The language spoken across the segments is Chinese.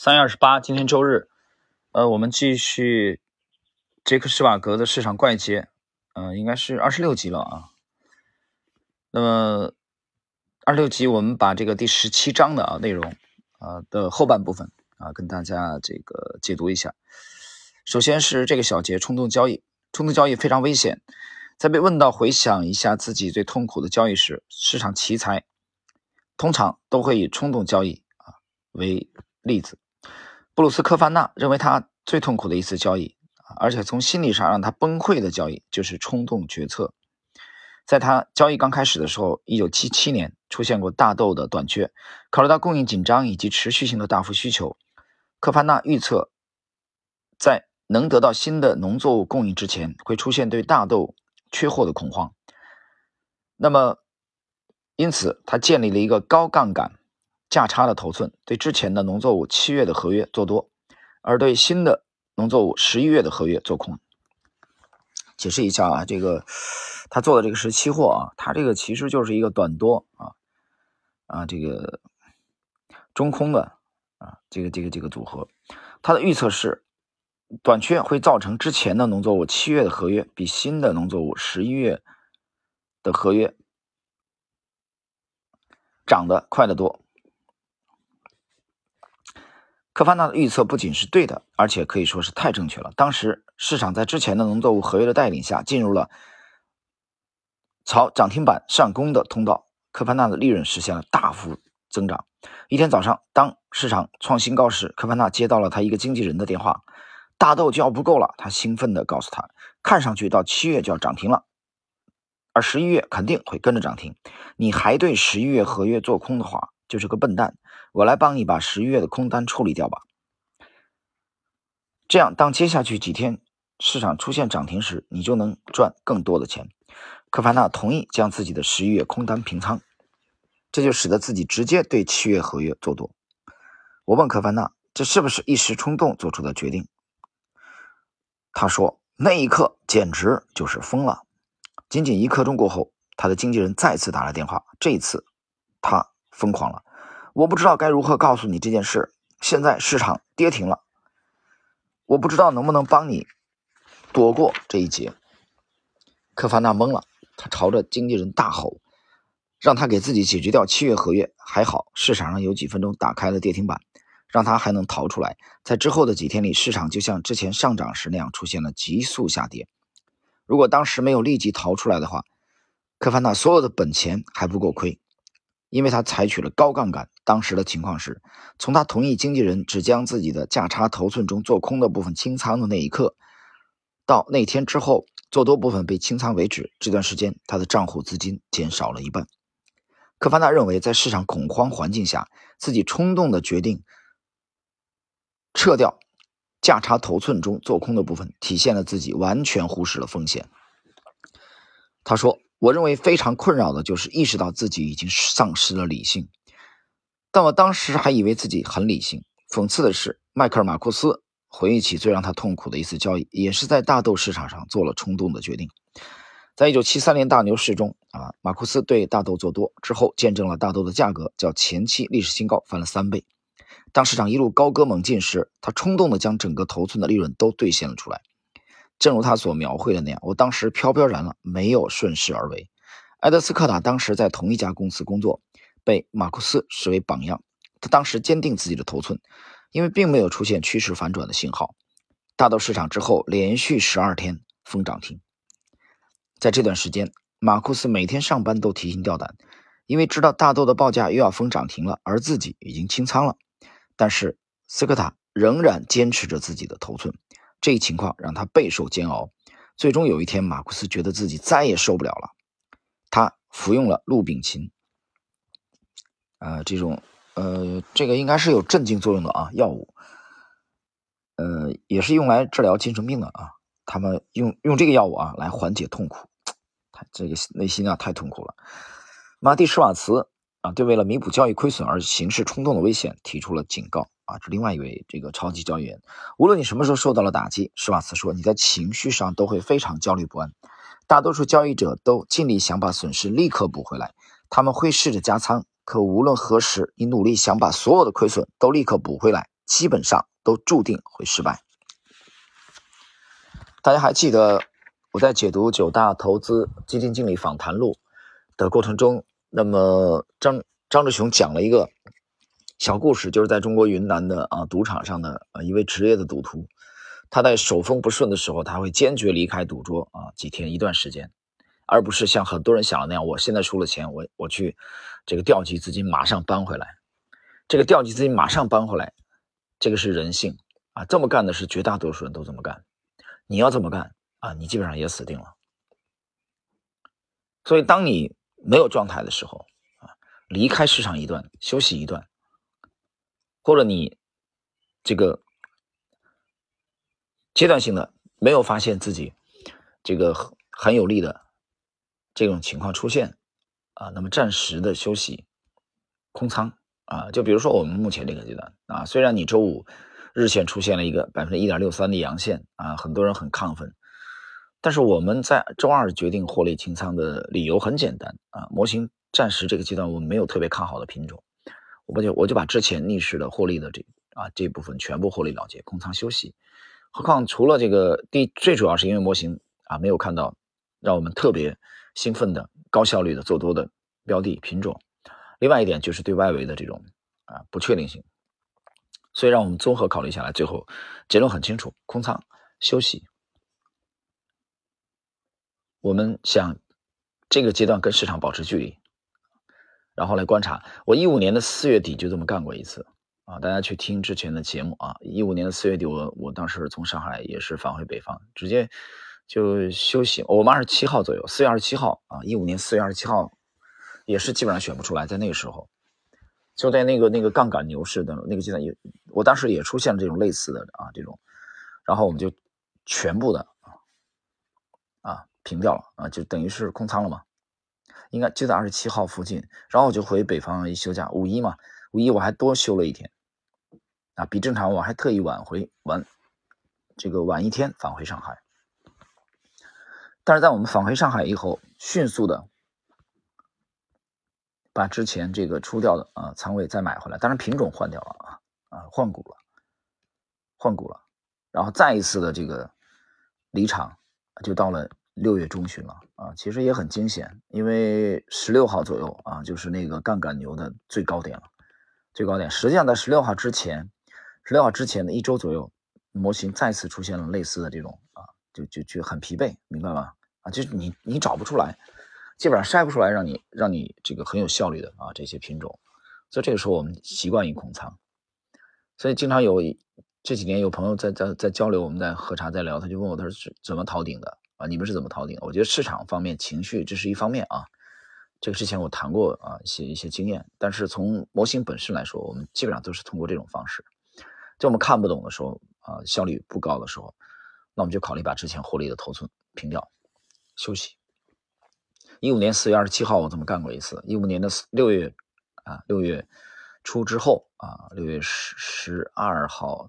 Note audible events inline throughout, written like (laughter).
三月二十八，今天周日，呃，我们继续杰克施瓦格的市场怪杰，嗯，应该是二十六集了啊。那么二十六集，我们把这个第十七章的啊内容啊的后半部分啊跟大家这个解读一下。首先是这个小节，冲动交易，冲动交易非常危险。在被问到回想一下自己最痛苦的交易时，市场奇才通常都会以冲动交易啊为例子。布鲁斯科凡纳认为，他最痛苦的一次交易，而且从心理上让他崩溃的交易，就是冲动决策。在他交易刚开始的时候，一九七七年出现过大豆的短缺，考虑到供应紧张以及持续性的大幅需求，科凡纳预测，在能得到新的农作物供应之前，会出现对大豆缺货的恐慌。那么，因此他建立了一个高杠杆。价差的头寸对之前的农作物七月的合约做多，而对新的农作物十一月的合约做空。解释一下啊，这个他做的这个是期货啊，他这个其实就是一个短多啊啊，这个中空的啊，这个这个这个组合。他的预测是，短缺会造成之前的农作物七月的合约比新的农作物十一月的合约涨得快得多。科凡纳的预测不仅是对的，而且可以说是太正确了。当时市场在之前的农作物合约的带领下，进入了朝涨停板上攻的通道。科凡纳的利润实现了大幅增长。一天早上，当市场创新高时，科凡纳接到了他一个经纪人的电话：“大豆就要不够了。”他兴奋地告诉他：“看上去到七月就要涨停了，而十一月肯定会跟着涨停。你还对十一月合约做空的话，就是个笨蛋。”我来帮你把十一月的空单处理掉吧。这样，当接下去几天市场出现涨停时，你就能赚更多的钱。科凡纳同意将自己的十一月空单平仓，这就使得自己直接对七月合约做多。我问科凡纳，这是不是一时冲动做出的决定？他说，那一刻简直就是疯了。仅仅一刻钟过后，他的经纪人再次打来电话，这一次他疯狂了。我不知道该如何告诉你这件事。现在市场跌停了，我不知道能不能帮你躲过这一劫。科凡纳懵了，他朝着经纪人大吼，让他给自己解决掉七月合约。还好市场上有几分钟打开了跌停板，让他还能逃出来。在之后的几天里，市场就像之前上涨时那样出现了急速下跌。如果当时没有立即逃出来的话，科凡纳所有的本钱还不够亏。因为他采取了高杠杆，当时的情况是，从他同意经纪人只将自己的价差头寸中做空的部分清仓的那一刻，到那天之后做多部分被清仓为止，这段时间他的账户资金减少了一半。科凡纳认为，在市场恐慌环境下，自己冲动的决定撤掉价差头寸中做空的部分，体现了自己完全忽视了风险。他说。我认为非常困扰的就是意识到自己已经丧失了理性，但我当时还以为自己很理性。讽刺的是，迈克尔·马库斯回忆起最让他痛苦的一次交易，也是在大豆市场上做了冲动的决定。在一九七三年大牛市中，啊，马库斯对大豆做多之后，见证了大豆的价格较前期历史新高翻了三倍。当市场一路高歌猛进时，他冲动地将整个头寸的利润都兑现了出来。正如他所描绘的那样，我当时飘飘然了，没有顺势而为。埃德斯科塔当时在同一家公司工作，被马库斯视为榜样。他当时坚定自己的头寸，因为并没有出现趋势反转的信号。大豆市场之后连续十二天封涨停，在这段时间，马库斯每天上班都提心吊胆，因为知道大豆的报价又要封涨停了，而自己已经清仓了。但是斯科塔仍然坚持着自己的头寸。这一情况让他备受煎熬。最终有一天，马库斯觉得自己再也受不了了，他服用了氯丙嗪，呃，这种呃，这个应该是有镇静作用的啊药物，呃，也是用来治疗精神病的啊。他们用用这个药物啊来缓解痛苦，(tsk) 他这个内心啊太痛苦了。马蒂施瓦茨啊，对为了弥补交易亏损而行事冲动的危险提出了警告。啊，这另外一位这个超级交易员，无论你什么时候受到了打击，施瓦茨说，你在情绪上都会非常焦虑不安。大多数交易者都尽力想把损失立刻补回来，他们会试着加仓，可无论何时，你努力想把所有的亏损都立刻补回来，基本上都注定会失败。大家还记得我在解读九大投资基金经理访谈录的过程中，那么张张志雄讲了一个小故事，就是在中国云南的啊赌场上的啊一位职业的赌徒，他在手风不顺的时候，他会坚决离开赌桌啊几天一段时间，而不是像很多人想的那样，我现在输了钱，我我去这个调集资金马上搬回来，这个调集资金马上搬回来，这个是人性啊，这么干的是绝大多数人都这么干。你要这么干啊，你基本上也死定了。所以，当你没有状态的时候啊，离开市场一段，休息一段，或者你这个阶段性的没有发现自己这个很有利的这种情况出现啊，那么暂时的休息空仓啊，就比如说我们目前这个阶段啊，虽然你周五。日线出现了一个百分之一点六三的阳线啊，很多人很亢奋。但是我们在周二决定获利清仓的理由很简单啊，模型暂时这个阶段我们没有特别看好的品种，我就我就把之前逆势的获利的这啊这部分全部获利了结，空仓休息。何况除了这个第最主要是因为模型啊没有看到让我们特别兴奋的高效率的做多的标的品种，另外一点就是对外围的这种啊不确定性。所以，让我们综合考虑下来，最后结论很清楚：空仓休息。我们想这个阶段跟市场保持距离，然后来观察。我一五年的四月底就这么干过一次啊！大家去听之前的节目啊！一五年的四月底，我我当时从上海也是返回北方，直接就休息。我们二十七号左右，四月二十七号啊，一五年四月二十七号也是基本上选不出来，在那个时候。就在那个那个杠杆牛市的那个阶段，也我当时也出现了这种类似的啊这种，然后我们就全部的平掉了啊，就等于是空仓了嘛，应该就在二十七号附近，然后我就回北方一休假，五一嘛，五一我还多休了一天。啊，比正常我还特意晚回晚这个晚一天返回上海，但是在我们返回上海以后，迅速的。把之前这个出掉的啊仓位再买回来，当然品种换掉了啊啊换股了，换股了，然后再一次的这个离场，就到了六月中旬了啊，其实也很惊险，因为十六号左右啊就是那个杠杆牛的最高点了，最高点，实际上在十六号之前，十六号之前的一周左右，模型再次出现了类似的这种啊，就就就很疲惫，明白吗？啊，就是你你找不出来。基本上筛不出来让你让你这个很有效率的啊这些品种，所以这个时候我们习惯于空仓，所以经常有这几年有朋友在在在交流，我们在喝茶在聊，他就问我他是怎么逃顶的啊？你们是怎么逃顶？我觉得市场方面情绪这是一方面啊，这个之前我谈过啊一些一些经验，但是从模型本身来说，我们基本上都是通过这种方式，就我们看不懂的时候啊效率不高的时候，那我们就考虑把之前获利的头寸平掉，休息。一五年四月二十七号，我这么干过一次。一五年的六月啊，六月初之后啊，六月十十二号，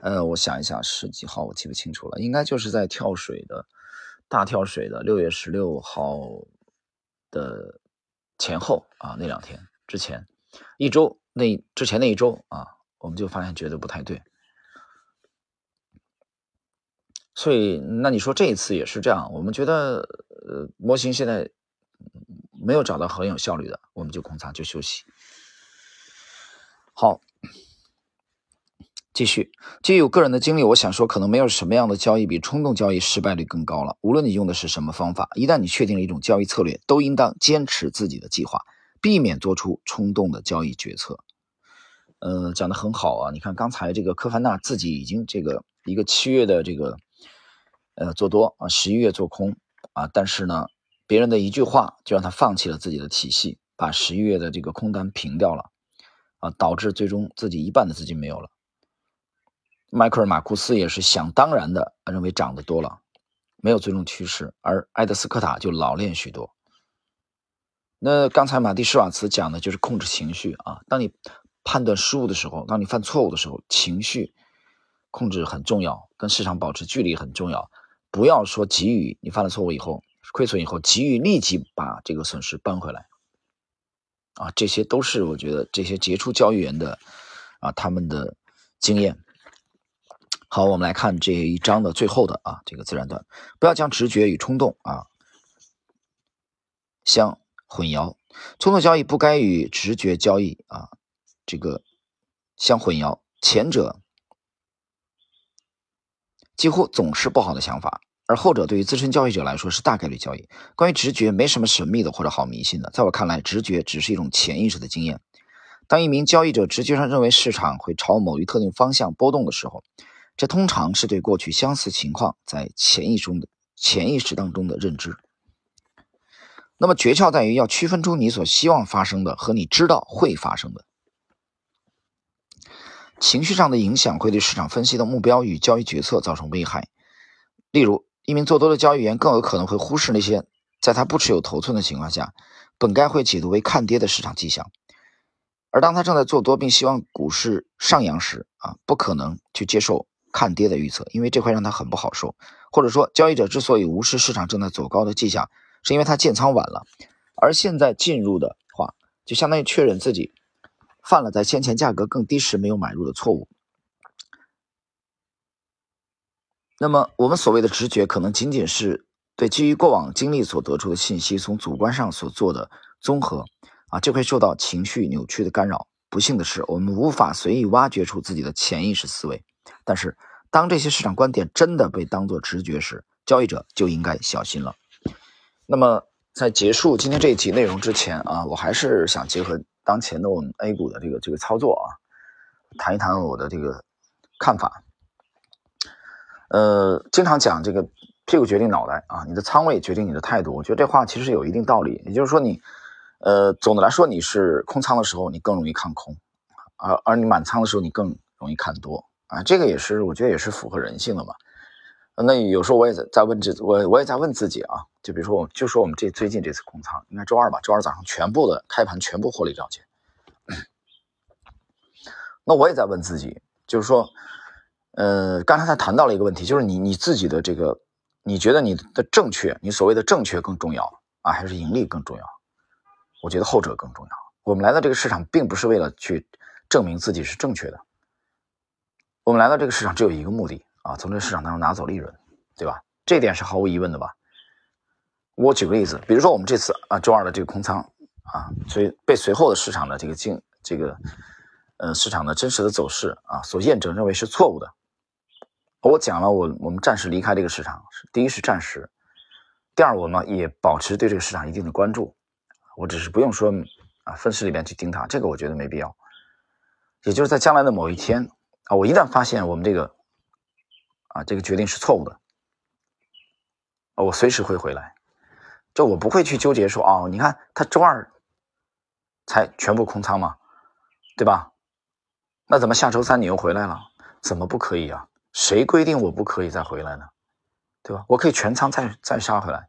呃，我想一下是几号，我记不清楚了，应该就是在跳水的大跳水的六月十六号的前后啊，那两天之前一周那之前那一周啊，我们就发现觉得不太对，所以那你说这一次也是这样，我们觉得呃，模型现在。没有找到很有效率的，我们就空仓就休息。好，继续。基于我个人的经历，我想说，可能没有什么样的交易比冲动交易失败率更高了。无论你用的是什么方法，一旦你确定了一种交易策略，都应当坚持自己的计划，避免做出冲动的交易决策。呃，讲的很好啊！你看刚才这个科凡纳自己已经这个一个七月的这个呃做多啊，十一月做空啊，但是呢。别人的一句话就让他放弃了自己的体系，把十一月的这个空单平掉了，啊，导致最终自己一半的资金没有了。迈克尔·马库斯也是想当然的认为涨得多了，没有尊重趋势，而埃德斯科塔就老练许多。那刚才马蒂施瓦茨讲的就是控制情绪啊，当你判断失误的时候，当你犯错误的时候，情绪控制很重要，跟市场保持距离很重要，不要说急于你犯了错误以后。亏损以后，急于立即把这个损失扳回来，啊，这些都是我觉得这些杰出交易员的啊，他们的经验。好，我们来看这一章的最后的啊这个自然段，不要将直觉与冲动啊相混淆，冲动交易不该与直觉交易啊这个相混淆，前者几乎总是不好的想法。而后者对于资深交易者来说是大概率交易。关于直觉，没什么神秘的或者好迷信的。在我看来，直觉只是一种潜意识的经验。当一名交易者直觉上认为市场会朝某一特定方向波动的时候，这通常是对过去相似情况在潜意中的潜意识当中的认知。那么诀窍在于要区分出你所希望发生的和你知道会发生的。情绪上的影响会对市场分析的目标与交易决策造成危害。例如，一名做多的交易员更有可能会忽视那些在他不持有头寸的情况下，本该会解读为看跌的市场迹象；而当他正在做多并希望股市上扬时，啊，不可能去接受看跌的预测，因为这块让他很不好受。或者说，交易者之所以无视市场正在走高的迹象，是因为他建仓晚了，而现在进入的话，就相当于确认自己犯了在先前价格更低时没有买入的错误。那么，我们所谓的直觉，可能仅仅是对基于过往经历所得出的信息，从主观上所做的综合，啊，就会受到情绪扭曲的干扰。不幸的是，我们无法随意挖掘出自己的潜意识思维。但是，当这些市场观点真的被当作直觉时，交易者就应该小心了。那么，在结束今天这一集内容之前啊，我还是想结合当前的我们 A 股的这个这个操作啊，谈一谈我的这个看法。呃，经常讲这个屁股决定脑袋啊，你的仓位决定你的态度。我觉得这话其实有一定道理。也就是说，你，呃，总的来说，你是空仓的时候，你更容易看空，而而你满仓的时候，你更容易看多啊。这个也是，我觉得也是符合人性的嘛。那有时候我也在在问自我，我也在问自己啊，就比如说，我就说我们这最近这次空仓，应该周二吧，周二早上全部的开盘全部获利了结。那我也在问自己，就是说。呃，刚才他谈到了一个问题，就是你你自己的这个，你觉得你的正确，你所谓的正确更重要啊，还是盈利更重要？我觉得后者更重要。我们来到这个市场，并不是为了去证明自己是正确的，我们来到这个市场只有一个目的啊，从这个市场当中拿走利润，对吧？这点是毫无疑问的吧？我举个例子，比如说我们这次啊，周二的这个空仓啊，所以被随后的市场的这个进这个呃市场的真实的走势啊所验证，认为是错误的。我讲了，我我们暂时离开这个市场，第一是暂时，第二我们也保持对这个市场一定的关注。我只是不用说啊，分时里边去盯它，这个我觉得没必要。也就是在将来的某一天啊，我一旦发现我们这个啊这个决定是错误的，啊，我随时会回来。就我不会去纠结说哦，你看他周二才全部空仓嘛，对吧？那怎么下周三你又回来了？怎么不可以啊？谁规定我不可以再回来呢？对吧？我可以全仓再再杀回来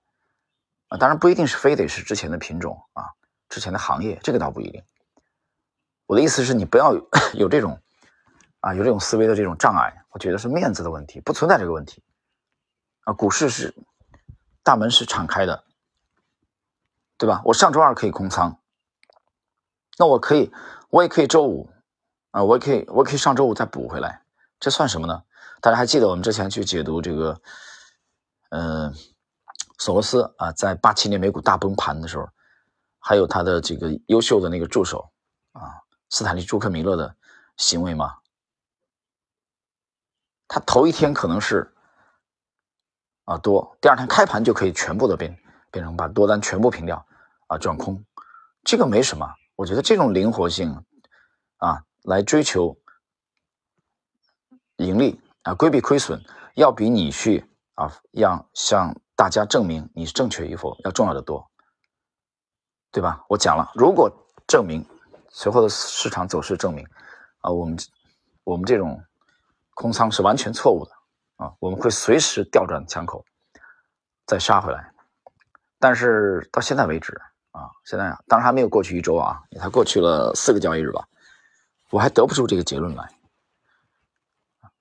啊！当然不一定是非得是之前的品种啊，之前的行业，这个倒不一定。我的意思是你不要 (laughs) 有这种啊，有这种思维的这种障碍。我觉得是面子的问题，不存在这个问题啊。股市是大门是敞开的，对吧？我上周二可以空仓，那我可以，我也可以周五啊，我也可以，我可以上周五再补回来，这算什么呢？大家还记得我们之前去解读这个，嗯，索罗斯啊，在八七年美股大崩盘的时候，还有他的这个优秀的那个助手啊，斯坦利·朱克米勒的行为吗？他头一天可能是啊多，第二天开盘就可以全部的变变成把多单全部平掉啊转空，这个没什么，我觉得这种灵活性啊，来追求盈利。啊，规避亏损要比你去啊，让向大家证明你是正确与否要重要的多，对吧？我讲了，如果证明随后的市场走势证明啊，我们我们这种空仓是完全错误的啊，我们会随时调转枪口再杀回来。但是到现在为止啊，现在当然还没有过去一周啊，也才过去了四个交易日吧，我还得不出这个结论来。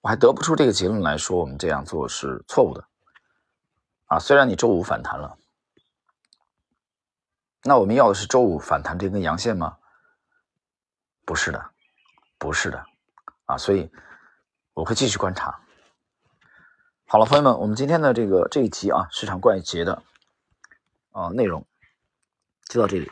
我还得不出这个结论来说，我们这样做是错误的，啊，虽然你周五反弹了，那我们要的是周五反弹这根阳线吗？不是的，不是的，啊，所以我会继续观察。好了，朋友们，我们今天的这个这一集啊，市场怪杰的啊内容就到这里。